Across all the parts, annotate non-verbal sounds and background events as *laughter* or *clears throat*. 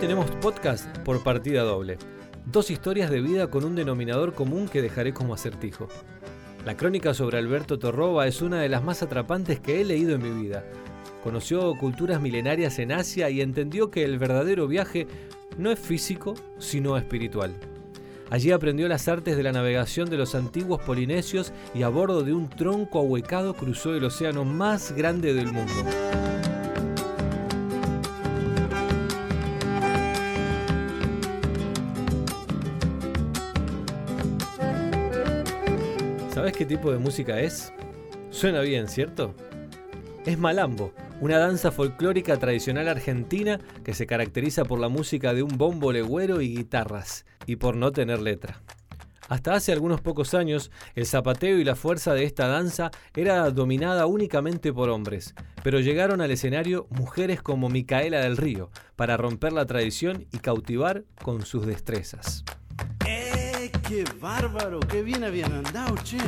Tenemos podcast por partida doble. Dos historias de vida con un denominador común que dejaré como acertijo. La crónica sobre Alberto Torroba es una de las más atrapantes que he leído en mi vida. Conoció culturas milenarias en Asia y entendió que el verdadero viaje no es físico, sino espiritual. Allí aprendió las artes de la navegación de los antiguos polinesios y a bordo de un tronco ahuecado cruzó el océano más grande del mundo. ¿Sabes qué tipo de música es? Suena bien, ¿cierto? Es malambo, una danza folclórica tradicional argentina que se caracteriza por la música de un bombo legüero y guitarras, y por no tener letra. Hasta hace algunos pocos años, el zapateo y la fuerza de esta danza era dominada únicamente por hombres, pero llegaron al escenario mujeres como Micaela del Río para romper la tradición y cautivar con sus destrezas. ¡Eh, qué bárbaro! ¡Qué bien habían andado, che!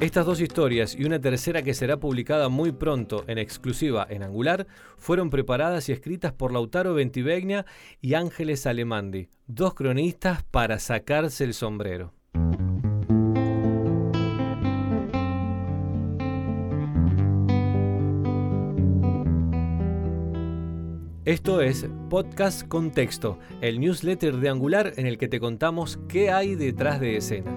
Estas dos historias y una tercera que será publicada muy pronto en exclusiva en Angular fueron preparadas y escritas por Lautaro Ventivegna y Ángeles Alemandi, dos cronistas para sacarse el sombrero. Esto es Podcast Contexto, el newsletter de Angular en el que te contamos qué hay detrás de escena.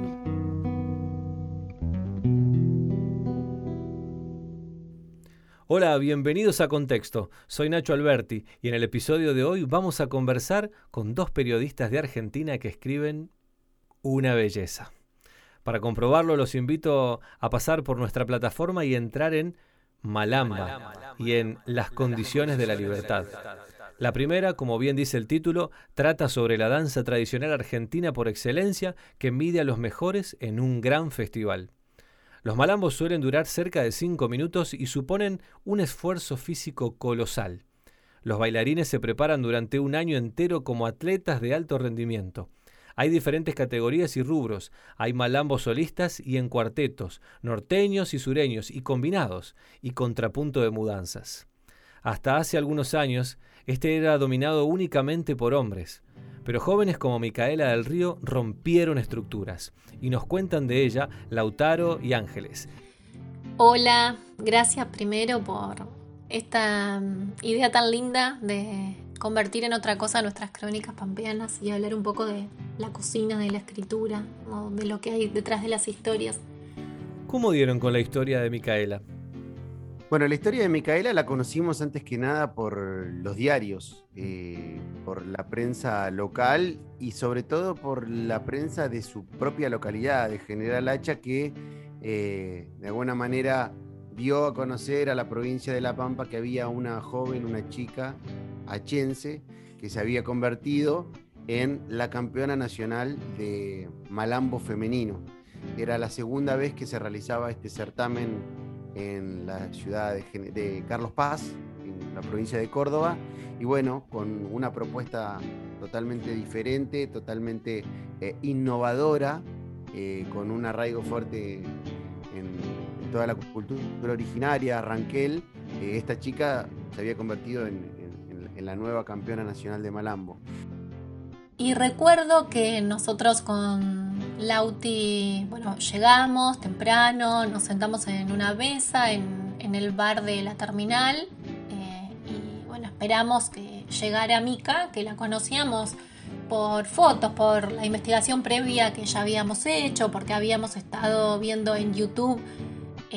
Hola, bienvenidos a Contexto. Soy Nacho Alberti y en el episodio de hoy vamos a conversar con dos periodistas de Argentina que escriben una belleza. Para comprobarlo los invito a pasar por nuestra plataforma y entrar en Malamba y en Las condiciones de la libertad. La primera, como bien dice el título, trata sobre la danza tradicional argentina por excelencia que mide a los mejores en un gran festival. Los malambos suelen durar cerca de 5 minutos y suponen un esfuerzo físico colosal. Los bailarines se preparan durante un año entero como atletas de alto rendimiento. Hay diferentes categorías y rubros. Hay malambos solistas y en cuartetos, norteños y sureños y combinados, y contrapunto de mudanzas. Hasta hace algunos años, este era dominado únicamente por hombres pero jóvenes como Micaela del Río rompieron estructuras y nos cuentan de ella Lautaro y Ángeles. Hola, gracias primero por esta mm, idea tan linda de convertir en otra cosa nuestras crónicas pampeanas y hablar un poco de la cocina, de la escritura, o de lo que hay detrás de las historias. ¿Cómo dieron con la historia de Micaela? Bueno, la historia de Micaela la conocimos antes que nada por los diarios, eh, por la prensa local y sobre todo por la prensa de su propia localidad, de General Hacha, que eh, de alguna manera dio a conocer a la provincia de La Pampa que había una joven, una chica achense, que se había convertido en la campeona nacional de Malambo femenino. Era la segunda vez que se realizaba este certamen en la ciudad de, Carlos Paz, en la provincia de Córdoba, y bueno, con una propuesta totalmente diferente, totalmente eh, innovadora, eh, con un arraigo fuerte toda la cultura originaria, Ranquel, eh, esta chica se había convertido en, la nueva campeona nacional de Malambo. Y recuerdo que nosotros con Lauti, bueno, llegamos temprano, nos sentamos en una mesa en, el bar de la terminal eh, y bueno, esperamos que llegara Mika, que la conocíamos por fotos, por la investigación previa que ya habíamos hecho, porque habíamos estado viendo en YouTube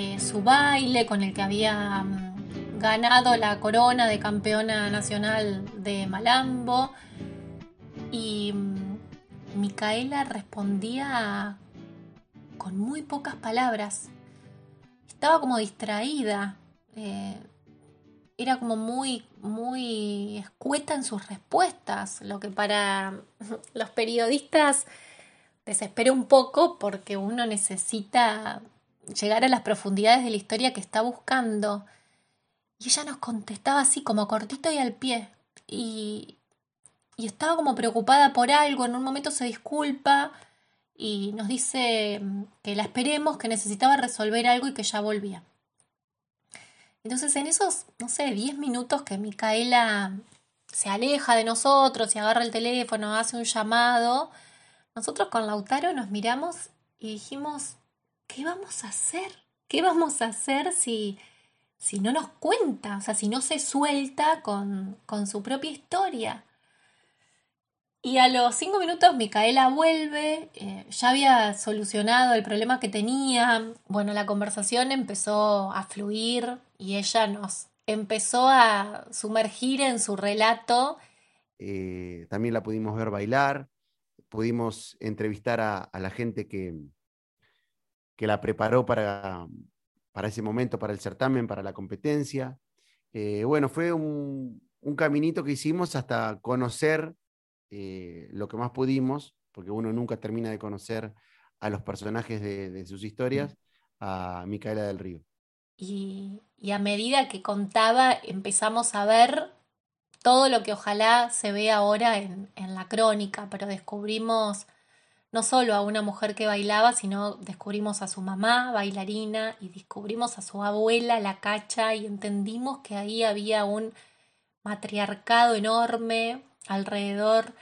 eh, su baile con el que había mm, ganado la corona de campeona nacional de Malambo. Y mm, Micaela respondía con muy pocas palabras. Estaba como distraída. Eh, era como muy, muy escueta en sus respuestas, lo que para *laughs* los periodistas desespera un poco porque uno necesita llegar a las profundidades de la historia que está buscando. Y ella nos contestaba así, como cortito y al pie. Y, y estaba como preocupada por algo, en un momento se disculpa y nos dice mm, que la esperemos, que necesitaba resolver algo y que ya volvía. Entonces en esos, no sé, 10 minutos que Micaela se aleja de nosotros y agarra el teléfono, hace un llamado, nosotros con Lautaro nos miramos y dijimos, ¿qué vamos a hacer? ¿Qué vamos a hacer si, si no nos cuenta? O sea, si no se suelta con, con su propia historia. Y a los cinco minutos Micaela vuelve, eh, ya había solucionado el problema que tenía, bueno, la conversación empezó a fluir y ella nos empezó a sumergir en su relato. Eh, también la pudimos ver bailar, pudimos entrevistar a, la gente que, que la preparó para, para, ese momento, para el certamen, para la competencia. Eh, bueno, fue un, un caminito que hicimos hasta conocer eh, lo que más pudimos, porque uno nunca termina de conocer a los personajes de, sus historias, a Micaela del Río. Y, a medida que contaba, empezamos a ver todo lo que ojalá se vea ahora en, en la crónica, pero descubrimos no solo a una mujer que bailaba, sino descubrimos a su mamá, bailarina, y descubrimos a su abuela, la cacha, y entendimos que ahí había un matriarcado enorme, alrededor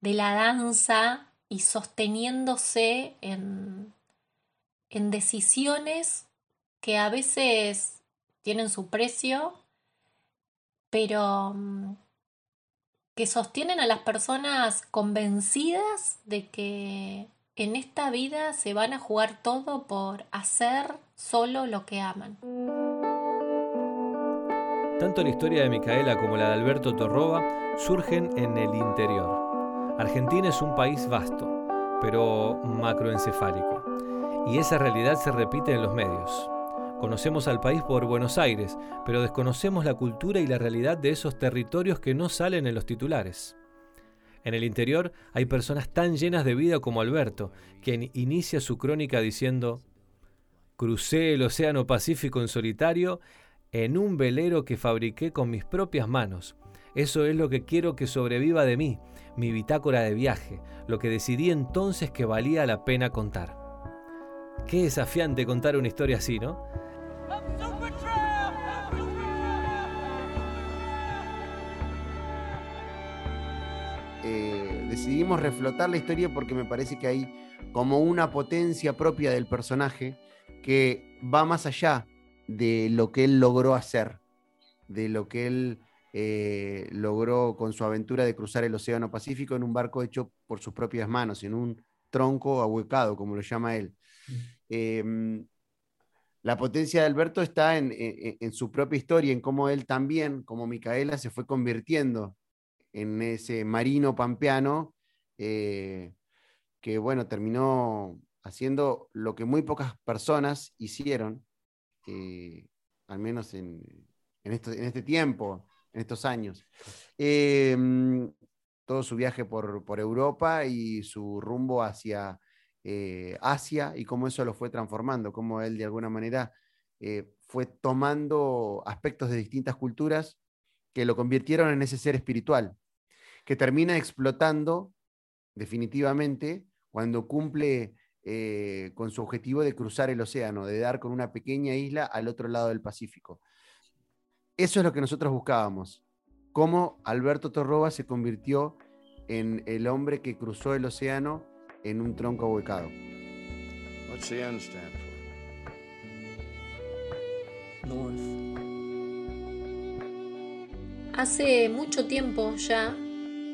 de la danza y sosteniéndose en, en decisiones que a veces tienen su precio, pero mm, que sostienen a las personas convencidas de que en esta vida se van a jugar todo por hacer solo lo que aman. Tanto la historia de Micaela como la de Alberto Torroba surgen en el interior. Argentina es un país vasto, pero macroencefálico, y esa realidad se repite en los medios. Conocemos al país por Buenos Aires, pero desconocemos la cultura y la realidad de esos territorios que no salen en los titulares. En el interior hay personas tan llenas de vida como Alberto, quien inicia su crónica diciendo, Crucé el Océano Pacífico en solitario en un velero que fabriqué con mis propias manos. Eso es lo que quiero que sobreviva de mí, mi bitácora de viaje, lo que decidí entonces que valía la pena contar. Qué desafiante contar una historia así, ¿no? Eh, decidimos reflotar la historia porque me parece que hay como una potencia propia del personaje que va más allá de lo que él logró hacer, de lo que él eh, logró con su aventura de cruzar el Océano Pacífico en un barco hecho por sus propias manos, en un tronco ahuecado, como lo llama él. Em, la potencia de Alberto está en, su propia historia, en cómo él también, como Micaela, se fue convirtiendo en ese marino pampeano eh, que, bueno, terminó haciendo lo que muy pocas personas hicieron, eh, al menos en, este tiempo, en estos años. Em, todo su viaje por, Europa y su rumbo hacia eh, Asia y cómo eso lo fue transformando, cómo él de alguna manera eh, fue tomando aspectos de distintas culturas que lo convirtieron en ese ser espiritual, que termina explotando definitivamente cuando cumple eh, con su objetivo de cruzar el océano, de dar con una pequeña isla al otro lado del Pacífico. Eso es lo que nosotros buscábamos, cómo Alberto Torroba se convirtió en el hombre que cruzó el océano en un tronco ahuecado. Hace mucho tiempo ya,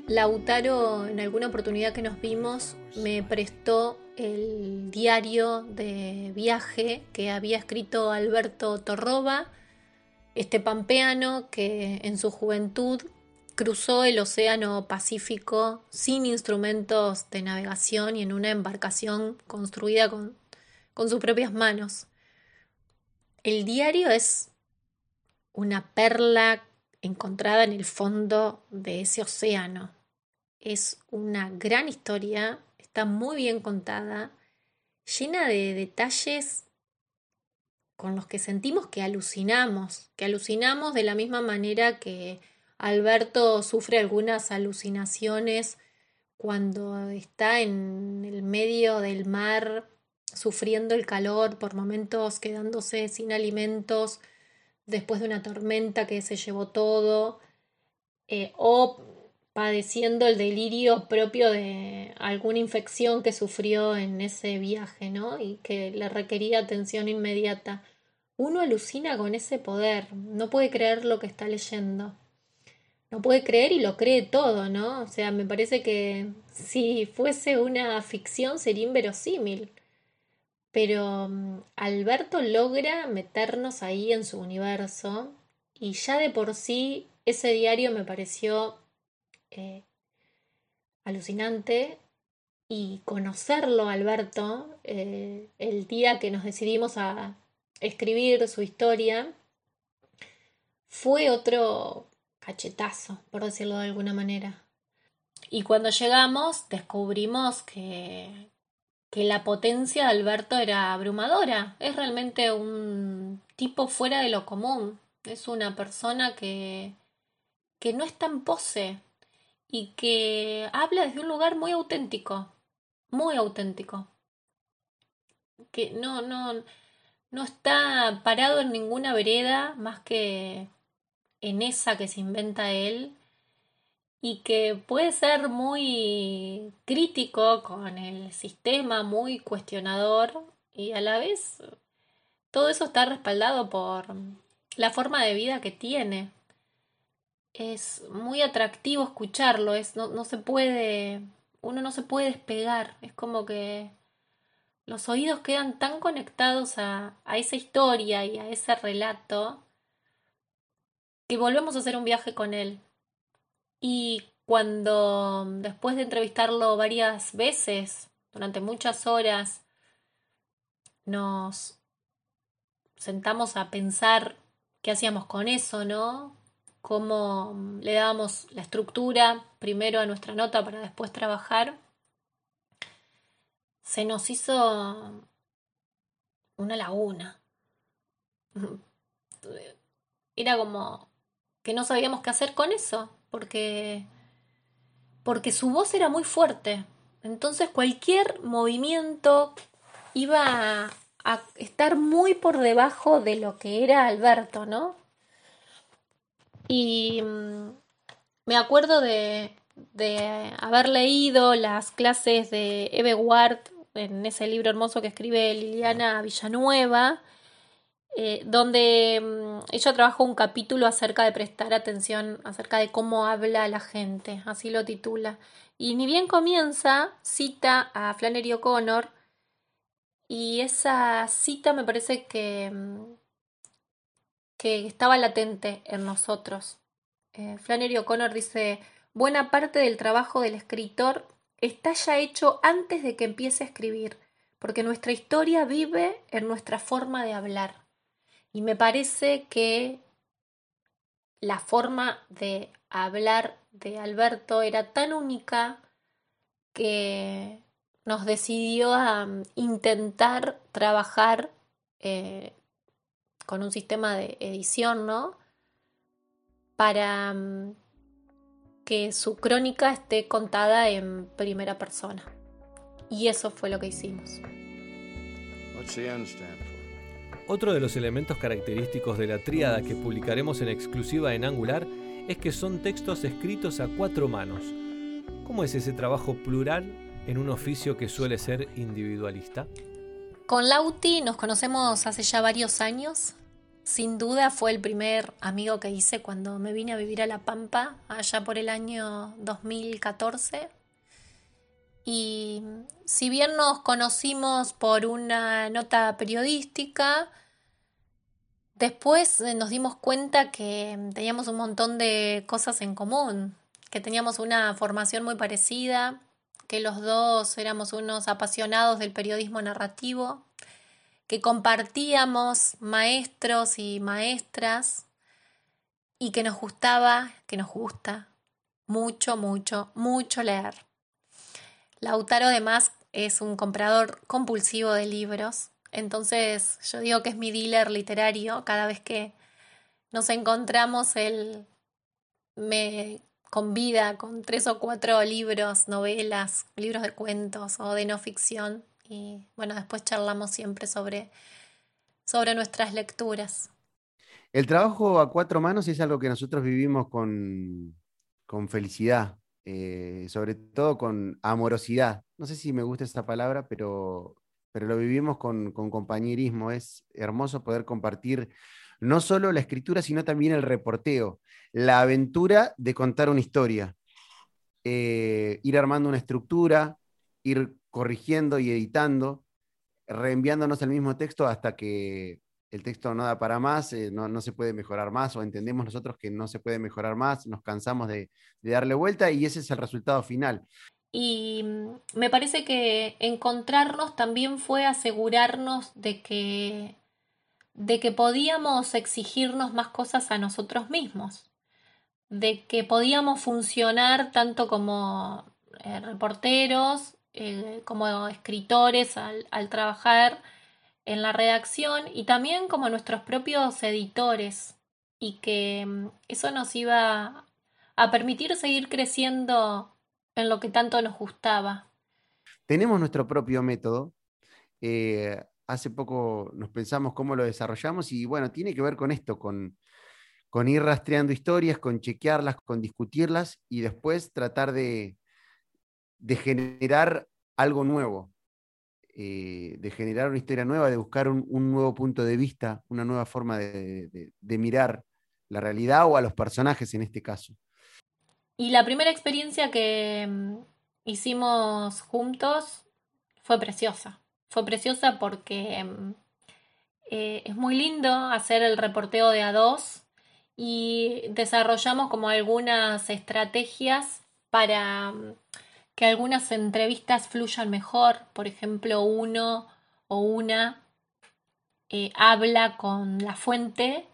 Lautaro, en alguna oportunidad que nos vimos, me prestó el diario de viaje que había escrito Alberto Torroba, este pampeano que en su juventud cruzó el Océano Pacífico sin instrumentos de navegación y en una embarcación construida con, con sus propias manos. El diario es una perla encontrada en el fondo de ese océano. Es una gran historia está muy bien contada, llena de detalles con los que sentimos que alucinamos, que alucinamos de la misma manera que Alberto sufre algunas alucinaciones cuando está en el medio del mar sufriendo el calor, por momentos quedándose sin alimentos, después de una tormenta que se llevó todo, eh, o padeciendo el delirio propio de alguna infección que sufrió en ese viaje, ¿no? Y que le requería atención inmediata. Uno alucina con ese poder, no puede creer lo que está leyendo. No puede creer y lo cree todo, ¿no? O sea, me parece que si fuese una ficción sería inverosímil. Pero mm, Alberto logra meternos ahí en su universo y ya de por sí ese diario me pareció eh, alucinante y conocerlo, Alberto, eh, el día que nos decidimos a escribir su historia, fue otro cachetazo, por decirlo de alguna manera. Y cuando llegamos descubrimos que, que la potencia de Alberto era abrumadora. Es realmente un tipo fuera de lo común. Es una persona que, que no está en pose, y que habla desde un lugar muy auténtico, muy auténtico. Que no, no, no está parado en ninguna vereda más que en esa que se inventa él y que puede ser muy crítico con el sistema, muy cuestionador y a la vez todo eso está respaldado por la forma de vida que tiene. Es muy atractivo escucharlo, es, no, no se puede, uno no se puede despegar, es como que los oídos quedan tan conectados a, a esa historia y a ese relato que volvemos a hacer un viaje con él. Y cuando después de entrevistarlo varias veces, durante muchas horas, nos sentamos a pensar qué hacíamos con eso, ¿no? cómo mm, le dábamos la estructura primero a nuestra nota para después trabajar, se nos hizo una laguna. *laughs* Era como que no sabíamos qué hacer con eso, porque porque su voz era muy fuerte. Entonces cualquier movimiento iba a estar muy por debajo de lo que era Alberto, ¿no? Y mm, me acuerdo de, de haber leído las clases de Eve Ward en ese libro hermoso que escribe Liliana Villanueva, eh, donde mm, ella trabajó un capítulo acerca de prestar atención, acerca de cómo habla la gente, así lo titula. Y ni bien comienza, cita a Flannery O'Connor, y esa cita me parece que, mm, que estaba latente en nosotros. Eh, Flannery O'Connor dice, buena parte del trabajo del escritor está ya hecho antes de que empiece a escribir, porque nuestra historia vive en nuestra forma de hablar. Y me parece que la forma de hablar de Alberto era tan única que nos decidió a mm, intentar trabajar eh, con un sistema de edición, ¿no? Para mm, que su crónica esté contada en primera persona. Y eso fue lo que hicimos. Otro de los elementos característicos de la tríada que publicaremos en exclusiva en Angular es que son textos escritos a cuatro manos. ¿Cómo es ese trabajo plural en un oficio que suele ser individualista? Con Lauti nos conocemos hace ya varios años. Sin duda fue el primer amigo que hice cuando me vine a vivir a La Pampa, allá por el año 2014. Y si bien nos conocimos por una nota periodística, después nos dimos cuenta que teníamos un montón de cosas en común, que teníamos una formación muy parecida, que los dos éramos unos apasionados del periodismo narrativo, que compartíamos maestros y maestras y que nos gustaba, que nos gusta mucho, mucho, mucho leer. Lautaro además es un comprador compulsivo de libros, entonces yo digo que es mi dealer literario, cada vez que nos encontramos él me convida con tres o cuatro libros, novelas, libros de cuentos o de no ficción. Y bueno, después charlamos siempre sobre, sobre nuestras lecturas. El trabajo a cuatro manos es algo que nosotros vivimos con, felicidad, eh, sobre todo con amorosidad. No sé si me gusta esa palabra, pero, pero lo vivimos con, compañerismo. Es hermoso poder compartir no solo la escritura, sino también el reporteo, la aventura de contar una historia, eh, ir armando una estructura, ir corrigiendo y editando, reenviándonos el mismo texto hasta que el texto no da para más, eh, no, se puede mejorar más, o entendemos nosotros que no se puede mejorar más, nos cansamos de, darle vuelta y ese es el resultado final. Y mm, me parece que encontrarnos también fue asegurarnos de que, de que podíamos exigirnos más cosas a nosotros mismos, de que podíamos funcionar tanto como eh, reporteros, eh, como escritores al trabajar en la redacción y también como nuestros propios editores y que mm, eso nos iba a permitir seguir creciendo en lo que tanto nos gustaba. Tenemos nuestro propio método. Eh, hace poco nos pensamos cómo lo desarrollamos y bueno, tiene que ver con esto, con, con ir rastreando historias, con chequearlas, con discutirlas y después tratar de, de generar algo nuevo. Eh, de generar una historia nueva, de buscar un, nuevo punto de vista, una nueva forma de, mirar la realidad o a los personajes en este caso. Y la primera experiencia que mm, hicimos juntos fue preciosa. Fue preciosa porque mm, eh, es muy lindo hacer el reporteo de a dos y desarrollamos como algunas estrategias para mm, que algunas entrevistas fluyan mejor. Por ejemplo, uno o una eh, habla con la fuente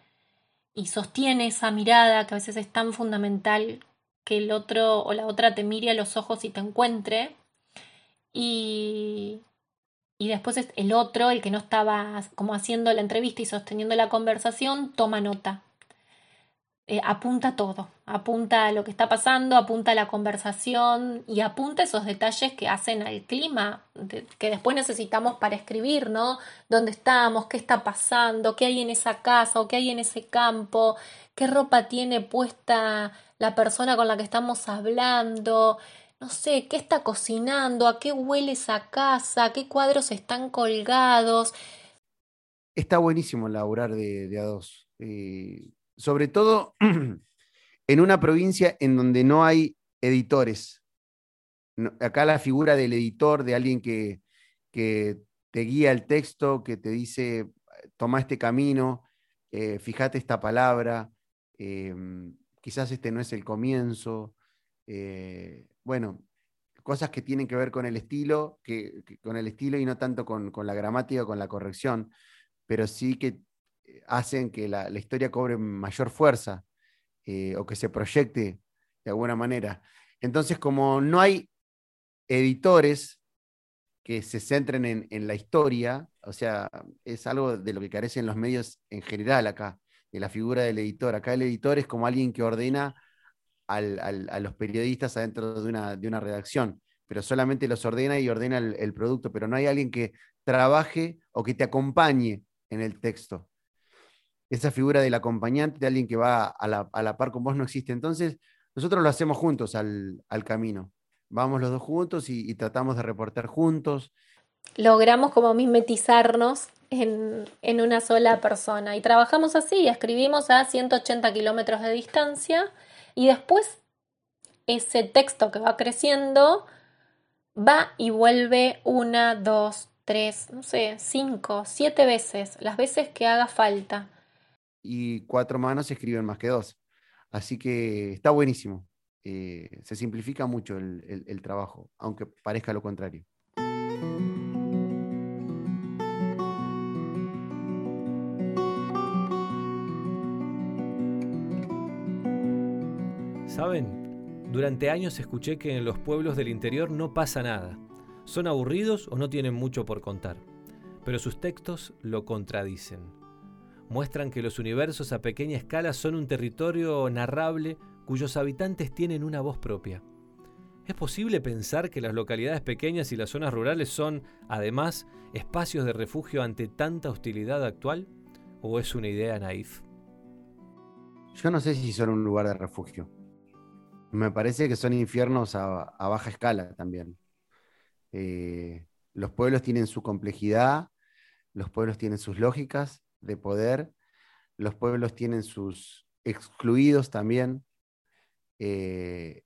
y sostiene esa mirada que a veces es tan fundamental que el otro o la otra te mire a los ojos y te encuentre. Y, y después el otro, el que no estaba como haciendo la entrevista y sosteniendo la conversación, toma nota. Eh, apunta todo, apunta a lo que está pasando, apunta a la conversación y apunta esos detalles que hacen al clima, que después necesitamos para escribir, ¿no? ¿Dónde estamos? ¿Qué está pasando? ¿Qué hay en esa casa o qué hay en ese campo? ¿Qué ropa tiene puesta la persona con la que estamos hablando? No sé, ¿qué está cocinando? ¿A qué huele esa casa? ¿Qué cuadros están colgados? Está buenísimo laburar de, de a dos. Eh, sobre todo *clears throat* en una provincia en donde no hay editores. acá la figura del editor, de alguien que, te guía el texto, que te dice, toma este camino, eh, fíjate esta palabra, em, quizás este no es el comienzo. Eh, bueno, cosas que tienen que ver con el estilo, que, con el estilo y no tanto con, con la gramática con la corrección, pero sí que hacen que la, historia cobre mayor fuerza eh, o que se proyecte de alguna manera. Entonces, como no hay editores que se centren en, la historia, o sea, es algo de lo que carecen los medios en general acá, de la figura del editor. Acá el editor es como alguien que ordena a los periodistas adentro de una, de una, redacción, pero solamente los ordena y ordena el, producto, pero no hay alguien que trabaje o que te acompañe en el texto esa figura del acompañante, de alguien que va a la, par con vos, no existe. Entonces, nosotros lo hacemos juntos al, camino. Vamos los dos juntos y, tratamos de reportar juntos. Logramos como mimetizarnos en, en, una sola persona y trabajamos así, escribimos a 180 kilómetros de distancia y después ese texto que va creciendo va y vuelve una, dos, tres, no sé, cinco, siete veces, las veces que haga falta y cuatro manos escriben más que dos. Así que está buenísimo. Eh, se simplifica mucho el, trabajo, aunque parezca lo contrario. ¿Saben? Durante años escuché que en los pueblos del interior no pasa nada. Son aburridos o no tienen mucho por contar. Pero sus textos lo contradicen muestran que los universos a pequeña escala son un territorio narrable cuyos habitantes tienen una voz propia. ¿Es posible pensar que las localidades pequeñas y las zonas rurales son, además, espacios de refugio ante tanta hostilidad actual? ¿O es una idea naif? Yo no sé si son un lugar de refugio. Me parece que son infiernos a, baja escala también. Eh, los pueblos tienen su complejidad, los pueblos tienen sus lógicas de poder, los pueblos tienen sus excluidos también. Eh,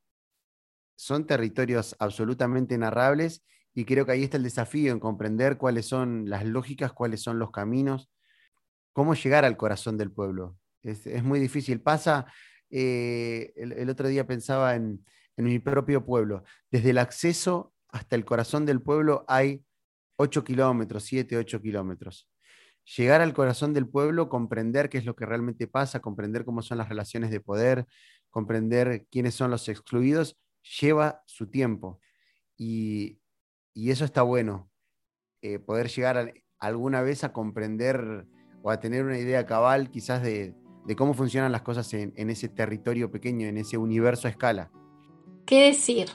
son territorios absolutamente narrables y creo que ahí está el desafío en comprender cuáles son las lógicas, cuáles son los caminos, cómo llegar al corazón del pueblo. Es, muy difícil. Pasa, eh, el, otro día pensaba en, en mi propio pueblo, desde el acceso hasta el corazón del pueblo hay 8 kilómetros, 7, 8 kilómetros. Llegar al corazón del pueblo, comprender qué es lo que realmente pasa, comprender cómo son las relaciones de poder, comprender quiénes son los excluidos, lleva su tiempo. Y, eso está bueno, eh, poder llegar alguna vez a comprender o a tener una idea cabal quizás de, cómo funcionan las cosas en, en, ese territorio pequeño, en ese universo a escala. ¿Qué decir?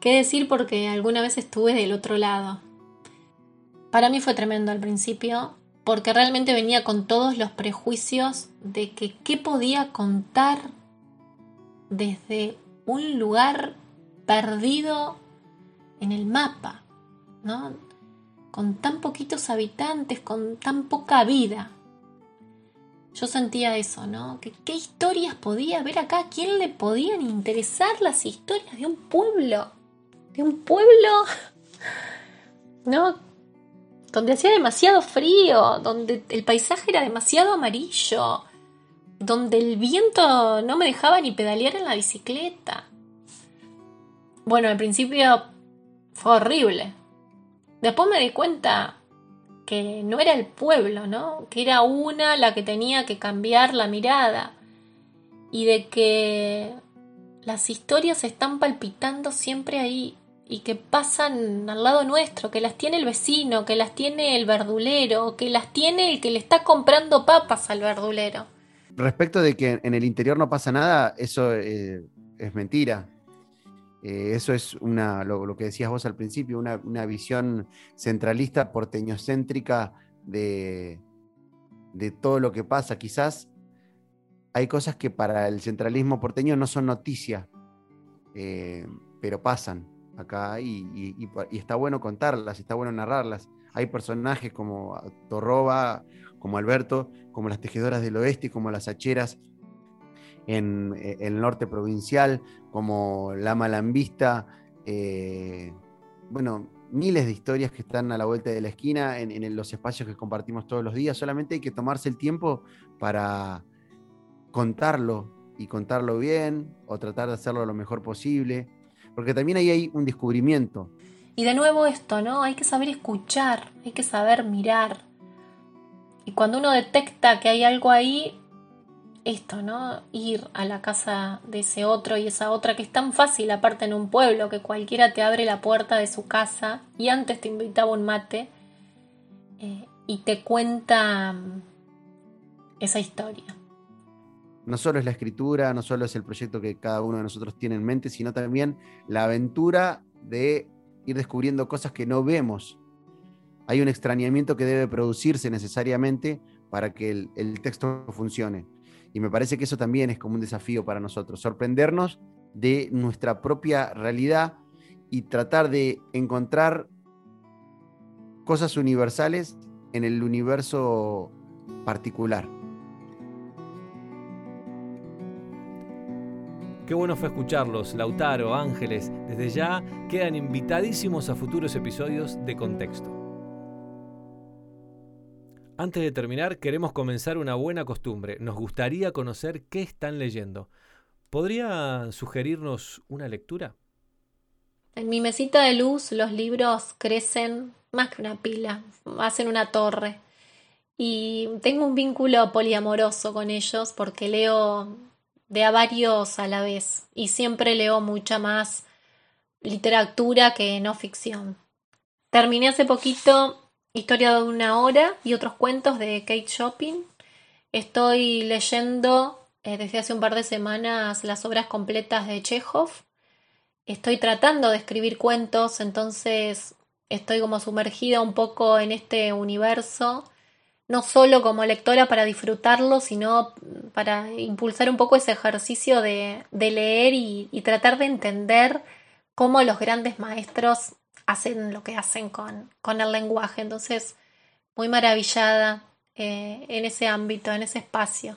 ¿Qué decir porque alguna vez estuve del otro lado? Para mí fue tremendo al principio porque realmente venía con todos los prejuicios de que qué podía contar desde un lugar perdido en el mapa, ¿no? Con tan poquitos habitantes, con tan poca vida. Yo sentía eso, ¿no? Qué historias podía haber acá, ¿A quién le podían interesar las historias de un pueblo, de un pueblo, *laughs* ¿no? Donde hacía demasiado frío, donde el paisaje era demasiado amarillo, donde el viento no me dejaba ni pedalear en la bicicleta. Bueno, al principio fue horrible. Después me di cuenta que no era el pueblo, ¿no? Que era una la que tenía que cambiar la mirada. Y de que las historias están palpitando siempre ahí y que pasan al lado nuestro, que las tiene el vecino, que las tiene el verdulero, que las tiene el que le está comprando papas al verdulero respecto de que en el interior no pasa nada, eso eh, es mentira. Eh, eso es una, lo, que decías vos al principio, una, visión centralista, porteñocéntrica de, de todo lo que pasa. Quizás hay cosas que para el centralismo porteño no son noticia, eh, pero pasan acá y, está bueno contarlas, está bueno narrarlas. Hay personajes como Torroba como Alberto, como las tejedoras del oeste, como las hacheras en, eh, el norte provincial, como la malambista, eh, bueno, miles de historias que están a la vuelta de la esquina en, los espacios que compartimos todos los días. Solamente hay que tomarse el tiempo para contarlo y contarlo bien o tratar de hacerlo lo mejor posible, porque también ahí hay un descubrimiento. Y de nuevo esto, ¿no? Hay que saber escuchar, hay que saber mirar, y cuando uno detecta que hay algo ahí, esto, ¿no? Ir a la casa de ese otro y esa otra, que es tan fácil aparte en un pueblo, que cualquiera te abre la puerta de su casa y antes te invitaba un mate eh, y te cuenta mm, esa historia. No solo es la escritura, no solo es el proyecto que cada uno de nosotros tiene en mente, sino también la aventura de ir descubriendo cosas que no vemos hay un extrañamiento que debe producirse necesariamente para que el, texto funcione. Y me parece que eso también es como un desafío para nosotros, sorprendernos de nuestra propia realidad y tratar de encontrar cosas universales en el universo particular. Qué bueno fue escucharlos, Lautaro, Ángeles. Desde ya quedan invitadísimos a futuros episodios de Contexto. Antes de terminar, queremos comenzar una buena costumbre. Nos gustaría conocer qué están leyendo. ¿Podría sugerirnos una lectura? En mi mesita de luz los libros crecen más que una pila, hacen una torre. Y tengo un vínculo poliamoroso con ellos porque leo de a varios a la vez y siempre leo mucha más literatura que no ficción. Terminé hace poquito Historia de una hora y otros cuentos de Kate Shopping. Estoy leyendo eh, desde hace un par de semanas las obras completas de Chekhov. Estoy tratando de escribir cuentos, entonces estoy como sumergida un poco en este universo, no solo como lectora para disfrutarlo, sino para impulsar un poco ese ejercicio de, leer y, tratar de entender cómo los grandes maestros hacen lo que hacen con, el lenguaje. Entonces, muy maravillada eh, en ese ámbito, en ese espacio.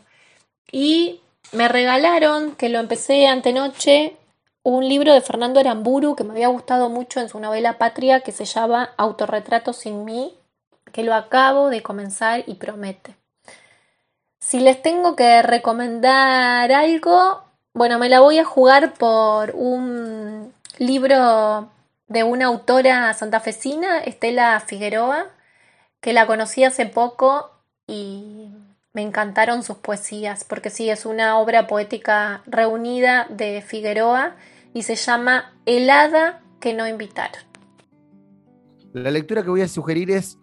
Y me regalaron, que lo empecé antenoche, un libro de Fernando Aramburu que me había gustado mucho en su novela Patria, que se llama Autorretrato sin mí, que lo acabo de comenzar y promete. Si les tengo que recomendar algo, bueno, me la voy a jugar por un libro de una autora santafesina, Estela Figueroa, que la conocí hace poco y me encantaron sus poesías, porque sí, es una obra poética reunida de Figueroa y se llama Helada que no invitaron. La lectura que voy a sugerir es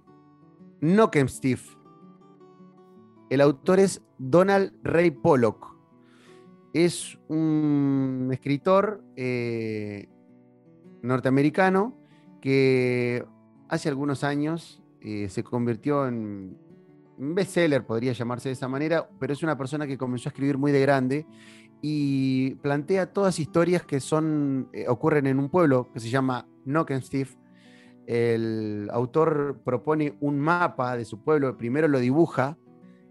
Steve. El autor es Donald Ray Pollock. Es un escritor eh, norteamericano que hace algunos años eh, se convirtió en un bestseller, podría llamarse de esa manera, pero es una persona que comenzó a escribir muy de grande y plantea todas historias que son, eh, ocurren en un pueblo que se llama Steve. El autor propone un mapa de su pueblo, primero lo dibuja,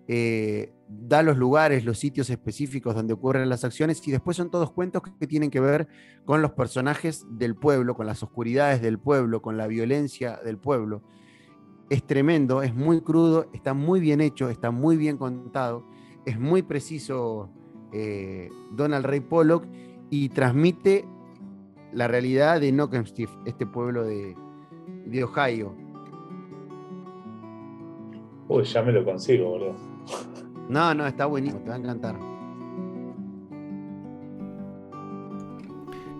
eh, da los lugares, los sitios específicos donde ocurren las acciones y después son todos cuentos que tienen que ver con los personajes del pueblo, con las oscuridades del pueblo, con la violencia del pueblo. Es tremendo, es muy crudo, está muy bien hecho, está muy bien contado, es muy preciso eh, Donald Ray Pollock y transmite la realidad de Steve, este pueblo de, de Ohio. Uy, ya me lo consigo, boludo. No, no, está buenísimo, te va a encantar.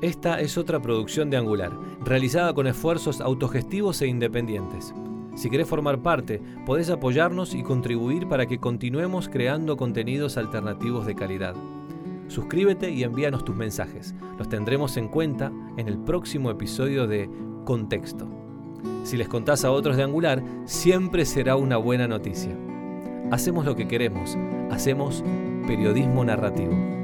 Esta es otra producción de Angular, realizada con esfuerzos autogestivos e independientes. Si querés formar parte, podés apoyarnos y contribuir para que continuemos creando contenidos alternativos de calidad. Suscríbete y envíanos tus mensajes. Los tendremos en cuenta en el próximo episodio de Contexto. Si les contás a otros de Angular, siempre será una buena noticia. Hacemos lo que queremos, hacemos periodismo narrativo.